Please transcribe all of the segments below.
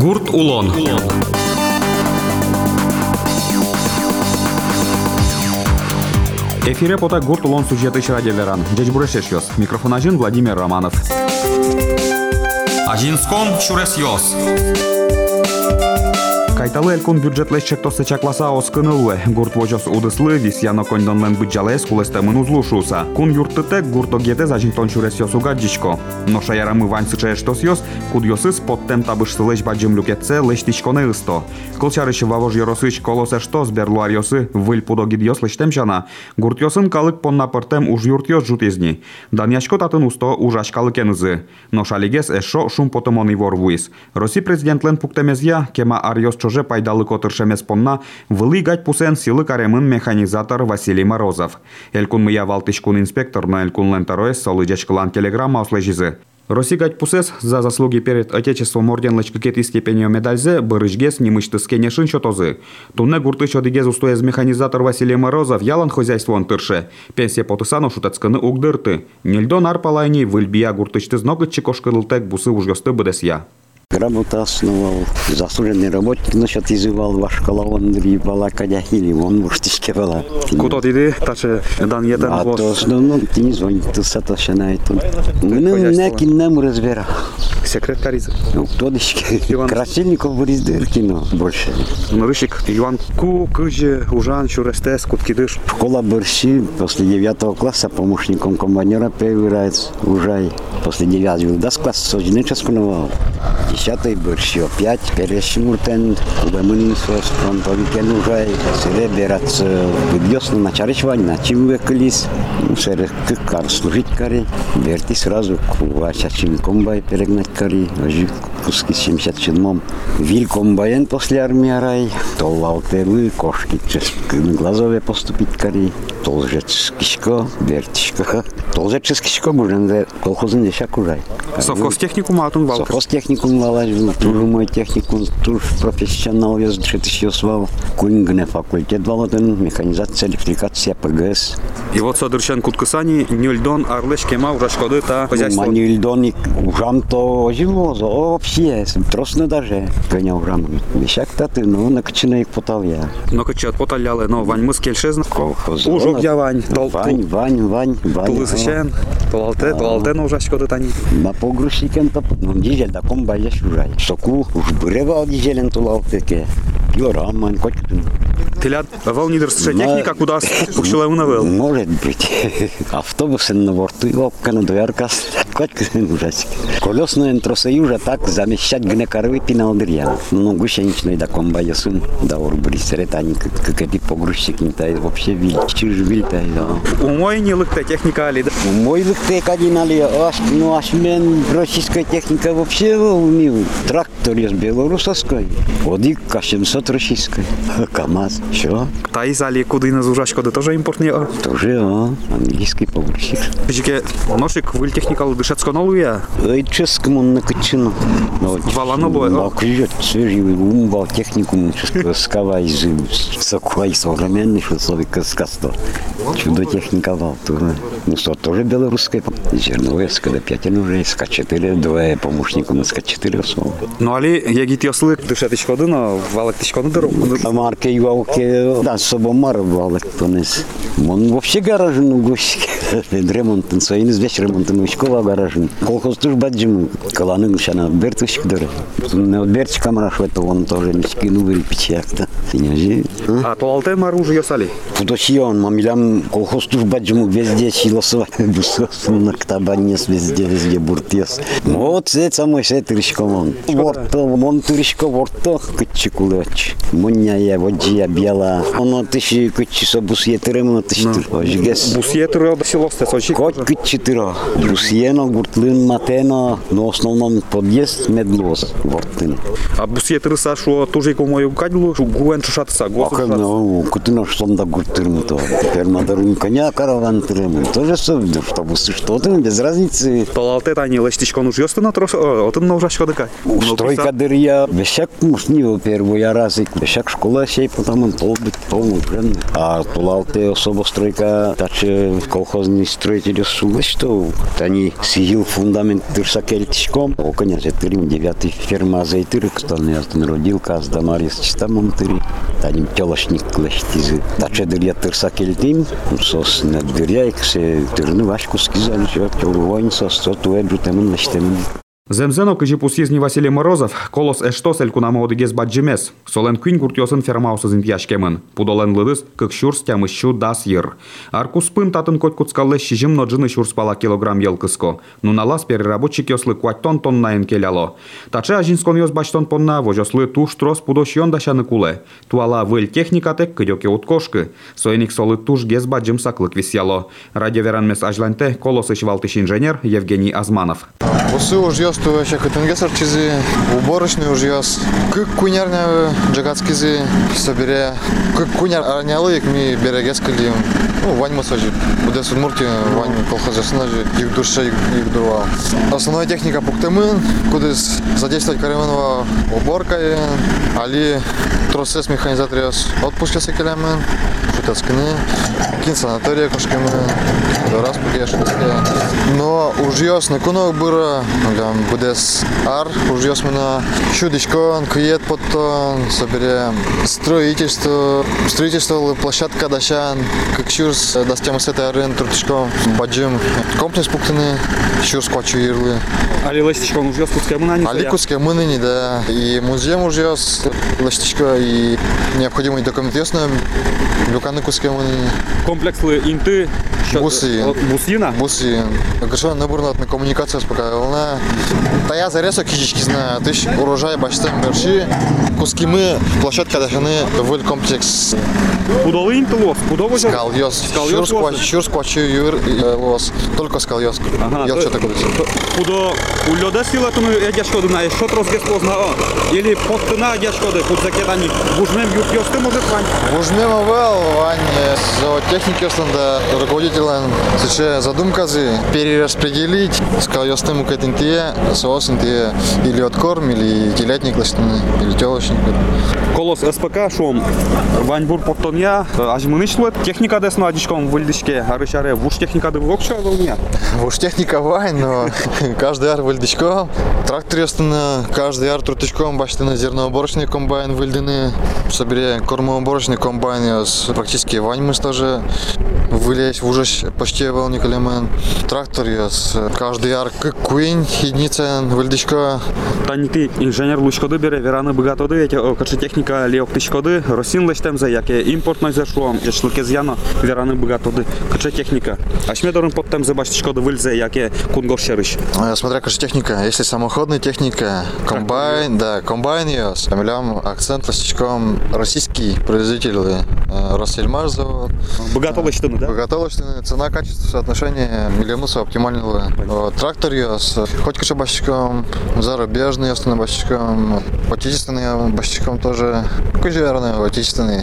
Гурт Улон. Эфире пота Гурт Улон сюжеты радио Веран. Дядь Бурешешьос. Микрофон один Владимир Романов. Ажинском Чуресьос. Кайталы элкун бюджетлешчек тосы чакласа оскынылы. Гурт вожос удыслы, висьяно коньдонлен бюджалес кулестемын узлушуса. Кун юрттыте гурто геде зажинтон чуресьосуга джичко. Но шаярамы вань сычаеш тосьос, куд йосыс поттем табыштылеш баджим люкетце лештичконе ысто. Кылчарыш вавож йоросыч колосеш тос берлуар йосы выль пудо гидьос лештем жана. Гурт йосын калык понна пыртем уж юрт йос жутизни. Даньячко татын усто ужаш калыкенызы. Но шалигес эшо шум потомон ивор вуис. Роси президентлен пуктемезья, кема арьос чоже пайдалы котыршемес понна вылы гать пусен силы каремын механизатор Василий Морозов. Элькун мыя валтышкун инспектор на элькун лентароес солы жачкалан телеграмма услежизы. Росигать пусес за заслуги перед Отечеством орден лачкакет и степенью медальзе барыжгес немышты скенешин чотозы. Тунне гурты чодигез устоез механизатор Василий Морозов ялан хозяйствон тырше. Пенсия потысану шутацканы угдырты. Нельдон арпалайни выльбия гуртычты зногы чекошкырылтек бусы ужгосты быдесья грамота основал, заслуженный работник, значит, изывал ваш колонн, ебала кадяхили, он муштичке была. Куда ты таче дан етен А то основном ну, ты не звонит, ты сата шанайтун. Мы некий нам разбира. Секретарь из. Ну, кто дышки? Красильников Борис Дыркино э, больше. Нурышик, Иван Ку, Кыжи, Ужан, Чурестес, Куткидыш. Школа Борщи после девятого класса помощником командира перевирается Ужай. После девятого, класса, да, класса, сождены, сейчас 10 viršijo 5, 50 ten ubemuninsos frontovikien užai, serebirats vidios nuo načarišvai, načiuvė kalys, mūsų yra tik kar služit kari, verti srazu, kuvačia šim kombai peregnat kari, važiuk, 77-mom. Vil kombajen posle armija rai, to lauterui, koški, českin glazove postupit kari, to žeckiško, vertiško, to žeckiško, možem, kolkozin dešak užai. Sovkos technikum atum valkas? Sovkos technikum valkas. Тоже мой техникум, тоже профессионал еще свал. Кулингне факультет валатын, механизация, электрикация, ПГС. И вот Содыршен Куткасани, Нюльдон, Арлеш, Кема, Ужашкоды, та хозяйство. Манюльдоник, ужам то живозо, вообще, тросно даже. Гоня ужам, вещак-то ты, ну, накачанный их потал я. Но качат поталяли, но вань мыс кельшезна. Колхоз. Ужок я вань, тол Вань, Вань, Вань, Вань. Тулысышен, толалте, толалте, но Ужашкоды тани. На погрузчикен ну дизель да Saku, už bureva odjíždělen to lautek je. Jo, rám, man, kočku. Телят вал нидерсше техника, куда спухчила унавел. Может быть. Автобусы на борту его на дверка. Ужасик. Колесные интросоюза так замещать гне корвы пиналдырья. Ну, гусеничный да ком баясун. Да урбри сретани как эти погрузчики не тай вообще виль. Чиж виль да. Умой не лыкта техника али, да? Мой лыктек один али, аж, ну аж мен российская техника вообще умел. Трактор из белорусской, одик К-700 российской, КамАЗ, все, Таис али куды на Ужашкоды тоже импортные. а? тоже, а, английский погрузчик. Жике ношик выль техникал дышецко новую. Ой, ческому накачано. Ну, Валано было, а? Аккуrat, свежий умбал техникум, скава из сокуай современный, что словика сказал. Чудо техника вал, тоже. Ну, что тоже белорусская. Зерновая, когда пятен уже, СК-4, двое помощника на СК-4 основа. Ну али ягит яслы дышетичкоды, но валактичкоды дыру. Марка Ивалки, да, собомар валок тонес. Он вообще гаражен у гости. Ремонтын, своин извеч ремонтын учкова гаражен. Колхоз туж баджим, каланың шана бертушек дыры. От берч камраш это он тоже не скинул вылепить як-то. Синяжи. А толалте мару уже ясали. Тудоси он, мамилям колхоз туж баджим везде силосова. Бусос, на ктабанес везде, везде буртес. Вот это самый сетыришком он. Ворто, он тыришко ворто, кычыкулыч. Муня я воджия бела. Оно тыши кычы собус етерем, но тыши Ожгес. Бусьетыр да селосте сочи. Коть кычытыро. Бусьено, гуртлын, матено, но основном подъезд медлоз вортлын. А бусьетыр сашу тоже ико мою кадилу, гуэн чушатса, Акым, ну, кутыно штонда гуртырмы то. Пермадарым коня караван тырым. Колесо, автобусы, что там, без разницы. Толалте тани лестичкон уж ёстына трос, отын наужа шкодыка. Стройка дырья, бешак мушнил первый раз, и бешак школа сей, потом он быть полный прям. А тулалте особо стройка, таче колхозный строители сулы, что они сидел фундамент тырса кельтичком. О, конечно, тырим девятый ферма зайтыры, кто не родил, каз дамарис чистамон тыри. Таним телошник клештизы. Таче дырья тырса кельтим, сос не дырья, Tyrnu Vašku skizalič ir jau loinsos, to tu edu temin, aš temin. Земзено кыжи пусизни Василий Морозов, колос эштосель кунама одыгез баджимес, солен күн гуртьосын фермаусызын яшкемын, пудолен лыдыс кык шурс тямыщу дас йыр. Аркус пын татын кот куцкаллы шижим ноджины шурс пала килограмм елкыско, нуналас переработчик ёслы куаттон тоннайын келяло. Таче ажинскон ёс баштон понна вожослы туш трос пудош йондашаны куле. Туала выль техникатек кыдёке уткошкы, соеник солы туш гез баджим саклык висяло. Радиоверанмес ажланте колос ишвалтыш инженер Евгений Азманов. Уж ёс ту ще кытынгесар чизи, уборочный уж ёс. Кык кунярня джагацкизи собере. Кык куняр аранялык ми берегес кылим. Ну, вань масажи. Буде судмурти, вань колхозясына же, их душа, их дурва. Основная техника пуктемын, куда задействовать каременова уборка, али тросес механизаториос отпуска секелемын, шутацкины, кин санатория кошкемын, раз путешествие. Но уж ёс на кунок быра, там будес ар, уж ёс мына чудичкон, киет потом, собере строительство, строительство площадка дащан, как чурс, дастема с этой арен трутичком, баджим, комплекс пуктаны, чурс квачу ирлы. Али лестичкон уж ёс куцкемын ани Али мы ныне, да. И музей уж ёс, ластичка, и необходимый документ ясно, люканы куске мы ныне. комплекслы инты, Бусы. бусина, Бусы. Гашо наборнат на коммуникация успокаивала. Та я зарезал кичички знаю. Ты ж урожай берши. Куски мы, площадка дашаны, выль комплекс. Йос сква- лосы. Щур сквачу юр э, лос. Только Йос то- что такое? Пудо ульода сила туну ядяшкоды на шот розгес познao. Или постына ядяшкоды, пуд закетани. Бужмем юрт ёсты может вань. Вужмем авел, Вань, зоотехники останда, руководитель сейчас задумка зи перераспределить, сказал я с тем, как интие, соос интие, или откорм, или телятник, ластины, или телочник. Колос СПК шом Ваньбур поттоня ажмынышлы техника десно адишком вылдишке арышаре вуш техника да вокша волня. Уж техника Вань, но каждый ар выльдичком, трактор остана, каждый ар труточком, баштаны зерноуборочный комбайн выльдены, собере кормоуборочный комбайн, яс практически Вань мы тоже вылезь в ужас почти волни калемен. Трактор яс, каждый ар как куин, единица выльдичка, Тани ти інженер лучкоди бере верани богатоди, яке каче техніка ліоптичкоди, росін лештемзе, яке імпортно зайшло, яшлики з'яно верани богатоди, каче техніка. А шмедорин подтемзе баштичкоди вильзе, яке кунгор шериш. Э, Смотря какая техника. Если самоходная техника, комбайн, да, комбайн ее с фамилиям, акцент ластичком, российский производитель, Россельмаш завод. Багато лештини, да? Боготолочная цена, качество, соотношение миллионуса оптимального. Трактор ее хоть башчиком, зарубежный основным башчиком, отечественный башчиком тоже, какой же верно, отечественный.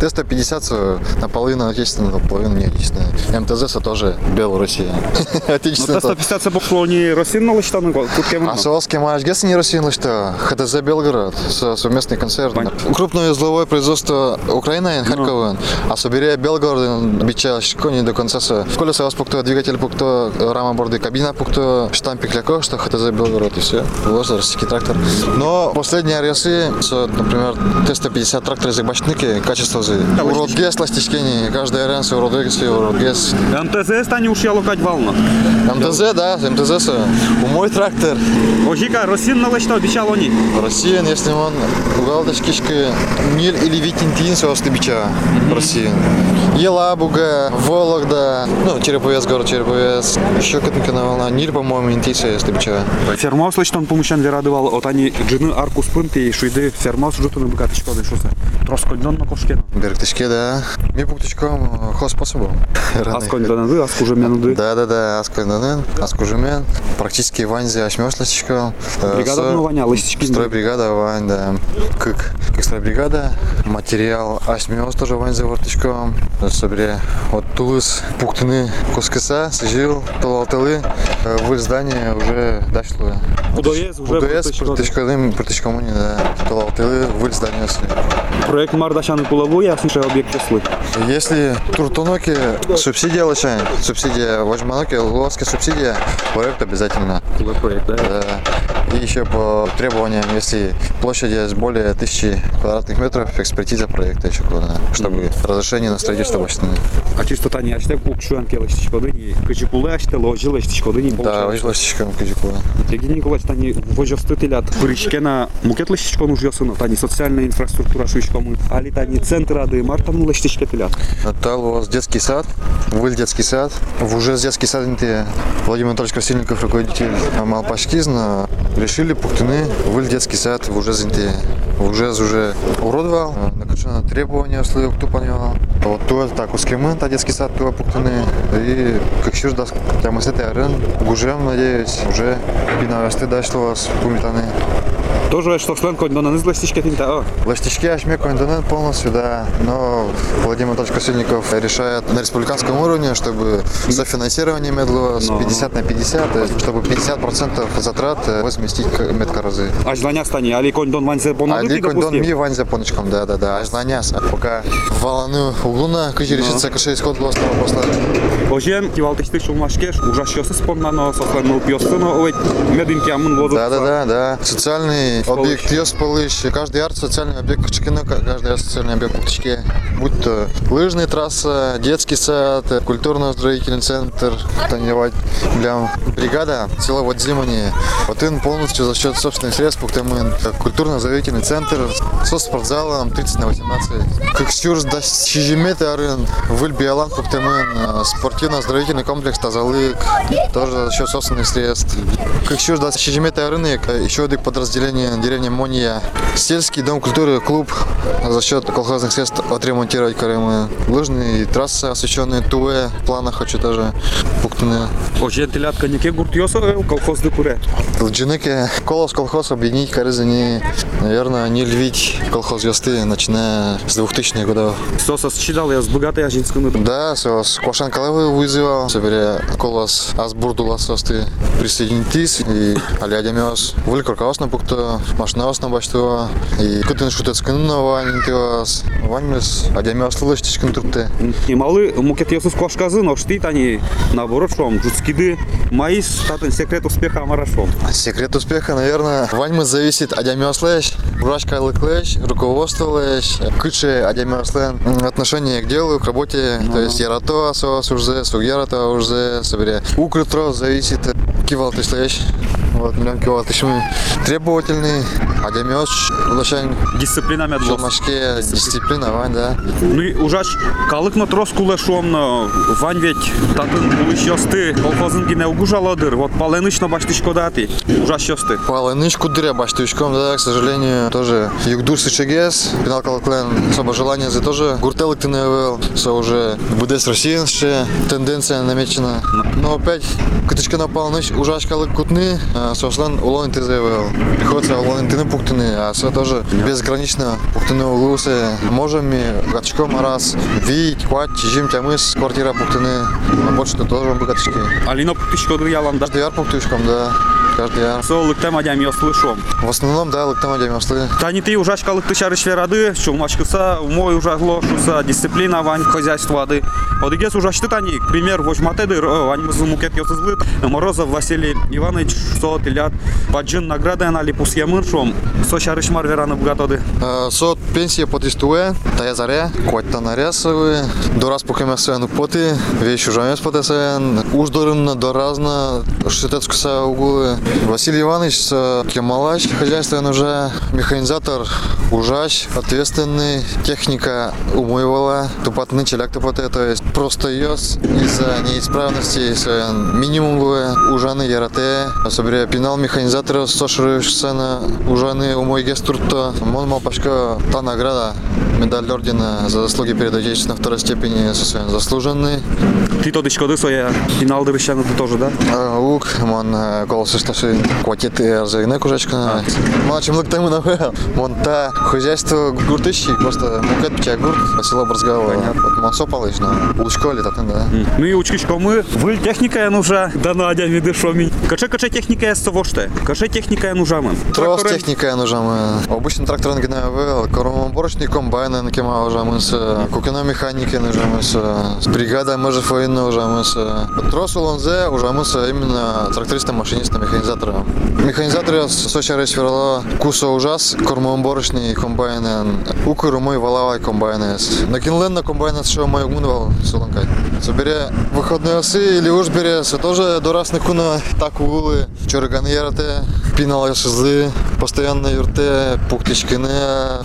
Т-150 наполовину отечественный, наполовину не отечественный. МТЗ тоже Белоруссия. Ну, Отечественный. те 150 це пошло не росін лештани, кутке А Саровский матч Гессен не Россия, что ХТЗ Белгород, со- совместный концерт. Крупное узловое производство Украины, Харькова, а собере Белгород, бича кони до конца. Колеса вас пукто, двигатель пукто, рама борды, кабина пукто, штампик ляко, что ХТЗ Белгород и все. Российский трактор. Но последние аресы, со, например, Т-150 трактор из башники, качество за урод гес, ластичкени, каждый аренс, урод гес, урод гес. МТЗ стані уж ялокать вална. МТЗ, да, МТЗ, со. у мой трактор. Ожіка, росін на лешта обіцяло ні. Россиян, если он угалдочкишки Ниль или Витинтин со бича Россиян. Елабуга, Вологда, ну, Череповец, город Череповец, еще какая-то волна, Ниль, по-моему, Интиса, если бича уже. Фермаус лечтон помощан верадывал, от они джины арку спынты и шуйды фермаус жутыны богаточко дышуса. Троскондон на кошкена. Берктичке, да. Ми пуктичком хос способом. Аскондонады, аскужеменуды. Да, да, да, аскондонен, аскужемен. Практически ванзе ашмёс ластичком. Бригада ну ваня, лыстички. Стройбригада вань, да. Как, как стройбригада. Материал ашмёс тоже ванзе вортичком. Собре от Тулыс пуктыны кускаса, сижил, толалтылы. В здание уже дошло. Удоез уже УДС протичкадым протичкомуни, да. Толалтылы в здание. Проект Мардашаны Кулаву, ясно, что объект числы. Если Туртуноки субсидия лошадь, субсидия Вожманоки, Луовская субсидия, проект обязательно. проект, да? Да. И еще по требованиям, если площадь есть более тысячи квадратных метров, экспертиза проекта еще куда чтобы разрешение на строительство вощины. А чисто тани ачте кукшуанке ластичко дыни, кычекулы ачте ложи ластичко дыни. Да, вышло стичком кадику. Евгений Николаевич, тани вожосты телят. Пыричкена мукет ластичко нуж ясына, тани социальная инфраструктура шуичкомы. Али тани центр ады мартану ластичке телят. Натал у вас детский сад, был детский сад. В уже детский сад Владимир Анатольевич Красильников, руководитель Малпашкизна, решили пуктыны, был детский сад в уже зинте. Уже уже уродовал, накачано требования условия кто понял. Вот то так ускемын, та детский сад то пуктыны. И как еще даст прямо с этой арен, гужем, надеюсь, уже пинавесты дошло с пумитаны. Тоже что член кондонаны ластичке тинта. О, Ластички Ашме Кондонен полностью, да. Но Владимир Анатольевич Красильников решает на республиканском уровне, чтобы софинансирование медло с 50 на 50, то есть чтобы 50% затрат э, возместить медкоразы. аж знания стани, али кондон ванзе А понады ли Кондон ми вань за поночком, да, да, да. Аж знаняс. Пока валану углуна, кыжи решится кашей исход властного посла. Ожен кивалтышты шулмашкеш, ужашёсы спомнано, сосланул пьёсыно, ой, медин кямын воду. Да, да, да, да. Социальный объект Йос Полыш. Каждый арт социальный объект Качкина, каждый арт социальный объект Кучке. Будь то лыжная трасса, детский сад, культурно-оздоровительный центр, таневать для бригада села Вадзимани. Вот он полностью за счет собственных средств, Пуктамын, культурно-оздоровительный центр со спортзалом 30 на 18. Как сюрс до Чижиметы Арын, Выльбиалан, Пуктамын, спортивно-оздоровительный комплекс Тазалык, тоже за счет собственных средств. Как сюрс до Чижиметы Арыны, еще один подразделение деревни Мония. Сельский дом культуры, клуб за счет колхозных средств отремонтировать Карымы. Лыжные трассы освещенные, Туэ, в планах хочу тоже Пуктуны. Ожен телят коньяке гуртьёсы, колхозды пуре. Лджинеке колос колхоз объединить Карызани, наверное, не львить колхоз Йосты, начиная с 2000-х годов. Соса считал я с богатой ажинскими. Да, со с Кошан Калавы вызывал, собере колос Азбурдула состы присоединитесь и алядямиос выль руководство на пукто машинаос на башту и кутын шутец кыннова нинтиос ваньмес адямиос лылыштичкин турте. Немалы мукет ёсус кошказы, но штит они наоборот шом, жуцкиды, маис, татын секрет успеха амарашом. Секрет успеха, наверное, ваньмес зависит адямиослэш, врачка лыклэш, руководство лэш, кыче адямиослэн, отношение к делу, к работе, то есть ярато асос уже, сугярато уже, собере. Укрытро зависит, кивал ты слэш, вот, миллион кивал ты требовательный, адямиос, лошань, Дисциплина медлос. Жолмашке, дисциплина, вань, да. Ну и ужач калык на трос кулешом на вань ведь татын булыш ёсты колхозын гине угужаладыр. Вот паленыч на баштычко даты. Ужач ёсты. Палынычку дыря баштучком, да, к сожалению, тоже Югдур Сычегес, пенал Калаклен, особо желание за тоже Гуртелык ты навел, все уже БДС Россиянще, тенденция намечена. Но опять, кытычка на палыныч, ужач калык кутны, а, сослан улон ты заявил. Приходится улон ты пуктыны, а все тоже безгранично пуктыны углусы. Можем ми гачком раз, видеть, хвать, чижим тямыс, квартира пуктыны, а больше тоже богатышки. Алино птычко дыр яланда. Яр пуктышком, да, каждый яр. Солык тем адям ёслышом. В основном, да, лыктам демослы. Тани ты ужач калык ты шарыш верады, чулмачкыса, мой ужагло, шуса, дисциплина вань хозяйство ады. Одыгес ужач ты тани, к пример, возьмате дыр, вань мызы мукет ёсызлы, Морозов Василий Иванович, со тилят, паджин награда на липус ямыршом, со шарыш мар вераны бгатоды. Э, Сот пенсия по тристуе, тая заре, кот нарясовы, до раз покемесен поты, вещь уже мес потесен, уж дорын до разна, шитецкуса угулы, Василий Иванович э, Кемалач, хозяйство он уже механизатор, ужач, ответственный, техника умывала, тупотный челяк тупоте, то есть просто ее из-за неисправности минимум ужаны ярате, собере пинал механизатора сошрышсена ужаны умой гестурто, мон мапашка та награда медаль ордена за заслуги перед Отечеством второй степени заслуженный. Ти то дичко своє фінал дивищану теж, да? А, Лук, мон колоси шташи кватіти арзагне кужачка. Мачим лук тему на Мон та хозяйство гуртищи, просто мукет пча гурт, село Борзгава. Вот мон сопалыш, на лучко летат, да. Ну і учкичко ми. Виль техніка я нужа. Да надя віди що мій. Каче каче техніка я совоште. Каче техніка я нужа мен. Трос техника нужна мы. Обычно трактор на гнев вел, коромоборочный комбайн на кема уже мы с кукино механики нужна мы с бригада может военно уже мы с трос лонзе уже мы с именно трактористом, машинистом, механизатором. Механизатор Соча Рейс Верло Кусо ужас, кормооборочный комбайн, укру мой валавай комбайн. Накинлен на комбайн, що маю гмунував солонкай. Собере виходні оси, или уж бере, це теж дорасне куно так угули. Чорган ярте, пінала шизли, постоянно юрте, пуктички не,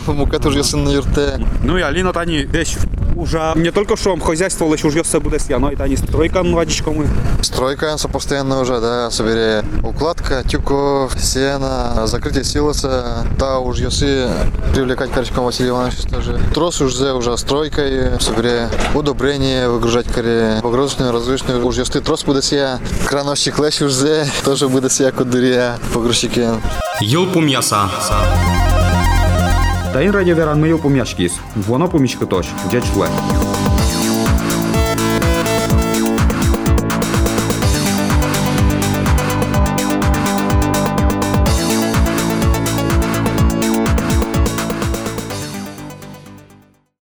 мукет уж ясин на юрте. Ну і Аліна тані десь уже не тільки що хозяйство, але ж все буде свяно, і тані стройка нладічко ми. Стройка це постоянно уже, да, собере укладка, тюко, сена, закрытие силоса, та уж ясы привлекать корочком Василий Иванович тоже. Трос уже уже стройкой, собере удобрение выгружать коре, погрузочные, разгрузочные, уж ясты трос буде сия, кранощик лещ уже, тоже буде сия кудыря, погрузчики. Йолпу м'яса. Та ін радіо веран ми його пом'ячкіс. Воно помічки точ, дядь шле.